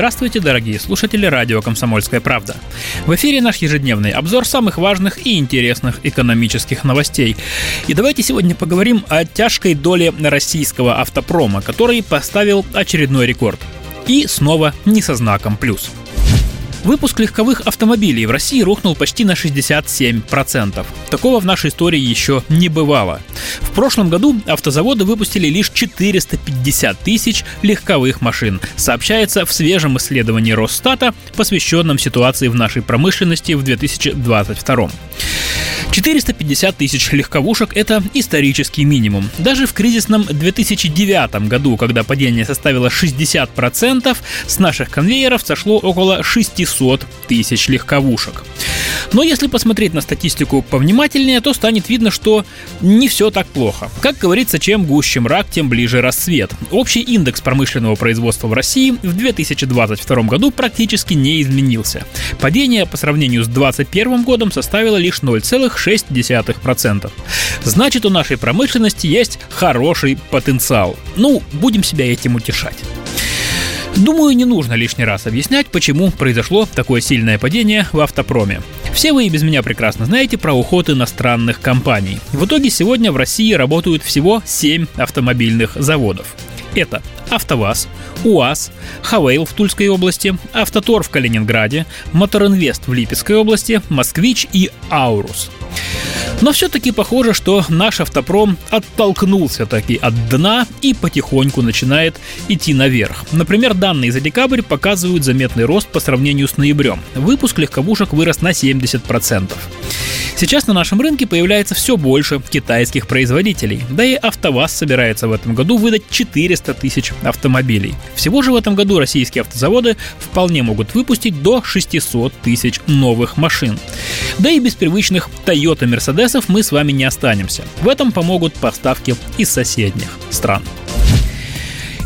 Здравствуйте, дорогие слушатели радио «Комсомольская правда». В эфире наш ежедневный обзор самых важных и интересных экономических новостей. И давайте сегодня поговорим о тяжкой доле российского автопрома, который поставил очередной рекорд. И снова не со знаком «плюс». Выпуск легковых автомобилей в России рухнул почти на 67%. Такого в нашей истории еще не бывало. В прошлом году автозаводы выпустили лишь 450 тысяч легковых машин, сообщается в свежем исследовании Росстата, посвященном ситуации в нашей промышленности в 2022. 450 тысяч легковушек – это исторический минимум. Даже в кризисном 2009 году, когда падение составило 60%, с наших конвейеров сошло около 600 тысяч легковушек. Но если посмотреть на статистику повнимательнее, то станет видно, что не все так плохо. Как говорится, чем гуще мрак, тем ближе рассвет. Общий индекс промышленного производства в России в 2022 году практически не изменился. Падение по сравнению с 2021 годом составило лишь 0,6%. Значит, у нашей промышленности есть хороший потенциал. Ну, будем себя этим утешать. Думаю, не нужно лишний раз объяснять, почему произошло такое сильное падение в автопроме. Все вы и без меня прекрасно знаете про уход иностранных компаний. В итоге сегодня в России работают всего 7 автомобильных заводов. Это АвтоВАЗ, УАЗ, Хавейл в Тульской области, Автотор в Калининграде, Моторинвест в Липецкой области, Москвич и Аурус. Но все-таки похоже, что наш автопром оттолкнулся таки от дна и потихоньку начинает идти наверх. Например, данные за декабрь показывают заметный рост по сравнению с ноябрем. Выпуск легковушек вырос на 70%. Сейчас на нашем рынке появляется все больше китайских производителей, да и АвтоВАЗ собирается в этом году выдать 400 тысяч автомобилей. Всего же в этом году российские автозаводы вполне могут выпустить до 600 тысяч новых машин. Да и без привычных Toyota Мерседесов мы с вами не останемся. В этом помогут поставки из соседних стран.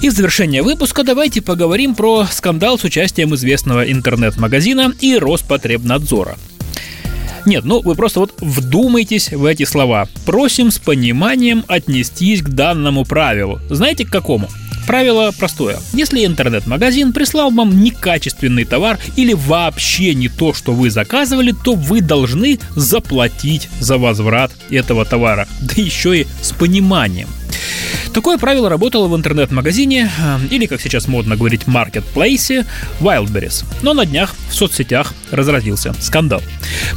И в завершение выпуска давайте поговорим про скандал с участием известного интернет-магазина и Роспотребнадзора. Нет, ну вы просто вот вдумайтесь в эти слова. Просим с пониманием отнестись к данному правилу. Знаете к какому? Правило простое. Если интернет-магазин прислал вам некачественный товар или вообще не то, что вы заказывали, то вы должны заплатить за возврат этого товара. Да еще и с пониманием. Такое правило работало в интернет-магазине, э, или, как сейчас модно говорить, маркетплейсе Wildberries. Но на днях в соцсетях разразился скандал.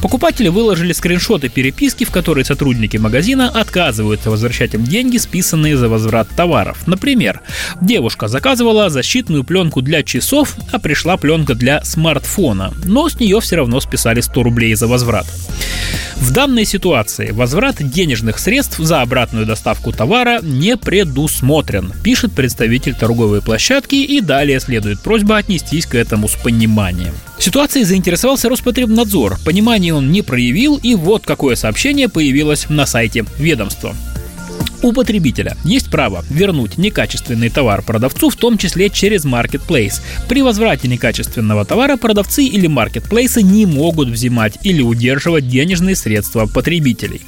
Покупатели выложили скриншоты переписки, в которой сотрудники магазина отказываются возвращать им деньги, списанные за возврат товаров. Например, девушка заказывала защитную пленку для часов, а пришла пленка для смартфона, но с нее все равно списали 100 рублей за возврат. В данной ситуации возврат денежных средств за обратную доставку товара не предусмотрен, пишет представитель торговой площадки и далее следует просьба отнестись к этому с пониманием. Ситуацией заинтересовался Роспотребнадзор. Понимание он не проявил, и вот какое сообщение появилось на сайте ведомства. У потребителя есть право вернуть некачественный товар продавцу, в том числе через Marketplace. При возврате некачественного товара продавцы или маркетплейсы не могут взимать или удерживать денежные средства потребителей.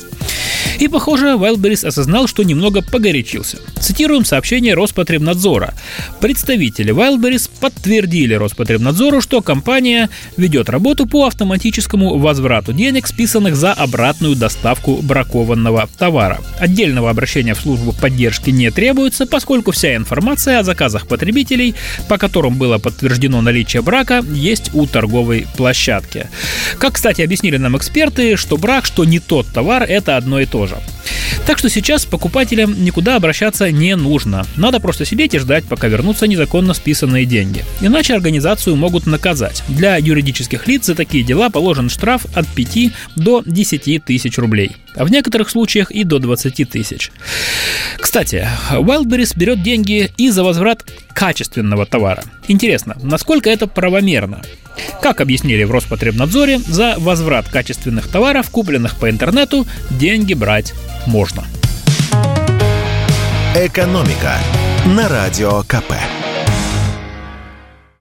И, похоже, Wildberries осознал, что немного погорячился. Цитируем сообщение Роспотребнадзора. Представители Wildberries подтвердили Роспотребнадзору, что компания ведет работу по автоматическому возврату денег, списанных за обратную доставку бракованного товара. Отдельного обращения в службу поддержки не требуется, поскольку вся информация о заказах потребителей, по которым было подтверждено наличие брака, есть у торговой площадки. Как, кстати, объяснили нам эксперты, что брак, что не тот товар – это одно и то же. Так что сейчас покупателям никуда обращаться не нужно. Надо просто сидеть и ждать, пока вернутся незаконно списанные деньги. Иначе организацию могут наказать. Для юридических лиц за такие дела положен штраф от 5 до 10 тысяч рублей. А в некоторых случаях и до 20 тысяч. Кстати, Wildberries берет деньги и за возврат качественного товара. Интересно, насколько это правомерно? Как объяснили в Роспотребнадзоре, за возврат качественных товаров, купленных по интернету, деньги брать можно. «Экономика» на Радио КП.